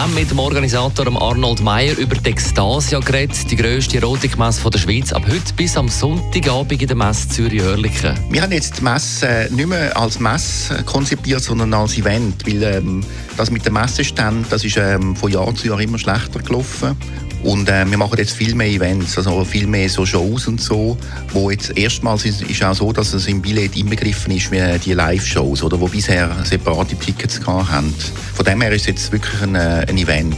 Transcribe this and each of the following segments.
haben mit dem Organisator Arnold Meyer über die Extasia geredet, die grösste Erotikmesse der Schweiz, ab heute bis am Sonntagabend in der Messe Zürich-Oerlikon. Wir haben jetzt die Messe nicht mehr als Messe konzipiert, sondern als Event, weil ähm, das mit dem Messestand, das ist ähm, von Jahr zu Jahr immer schlechter gelaufen. Und äh, wir machen jetzt viel mehr Events, also viel mehr so Shows und so, wo jetzt erstmals ist, ist auch so, dass es im Billett inbegriffen ist wie die Live-Shows, oder wo bisher separate Tickets haben. Von dem her ist es jetzt wirklich ein, äh, ein Event.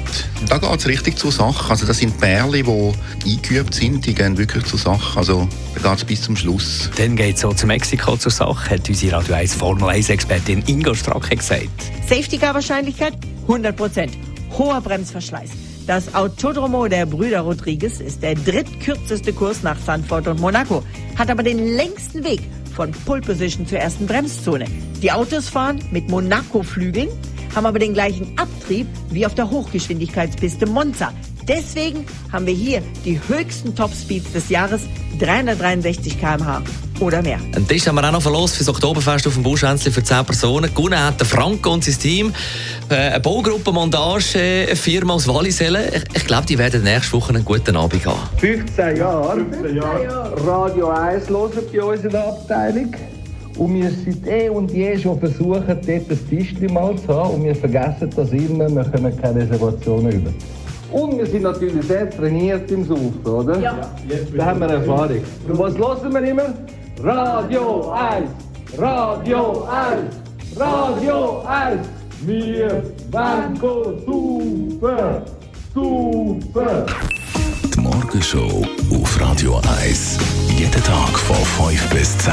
Da geht es richtig zur Sache. Also das sind Perlen, die eingeübt sind, die gehen wirklich zur Sache. Also da geht es bis zum Schluss. Dann geht es so zu Mexiko zur Sache, hat unsere Radio 1 Formel 1-Expertin Ingo Stracke gesagt. Safety-Car-Wahrscheinlichkeit 100 Prozent. Hoher Bremsverschleiß. Das Autodromo der Brüder Rodriguez ist der drittkürzeste Kurs nach Sanford und Monaco, hat aber den längsten Weg von Pole Position zur ersten Bremszone. Die Autos fahren mit Monaco-Flügeln, haben aber den gleichen Abtrieb wie auf der Hochgeschwindigkeitspiste Monza. Deswegen haben wir hier die höchsten Topspeeds des Jahres, 363 km/h oder mehr. Einen Tisch haben wir auch noch verlost für das Oktoberfest auf dem Buschhänzli für 10 Personen. Gewonnen hat der Franco und sein Team. Äh, eine Baugruppe Montage, eine Firma aus Wallisellen. Ich, ich glaube, die werden nächste Woche einen guten Abend haben. 15 Jahre. 15 Jahre. Radio 1 hören bei uns in der Abteilung. Und wir sind eh und je schon versuchen, dort ein Tischchen mal zu haben. Und wir vergessen das immer, wir können keine Reservationen über. Und wir sind natürlich sehr trainiert im Saufen, oder? Ja. Da haben wir Erfahrung. Und was hören wir immer? Radio 1! Radio 1! Radio 1! Wir wollen super! Super! Die Morgenshow auf Radio 1. Jeden Tag von 5 bis 10.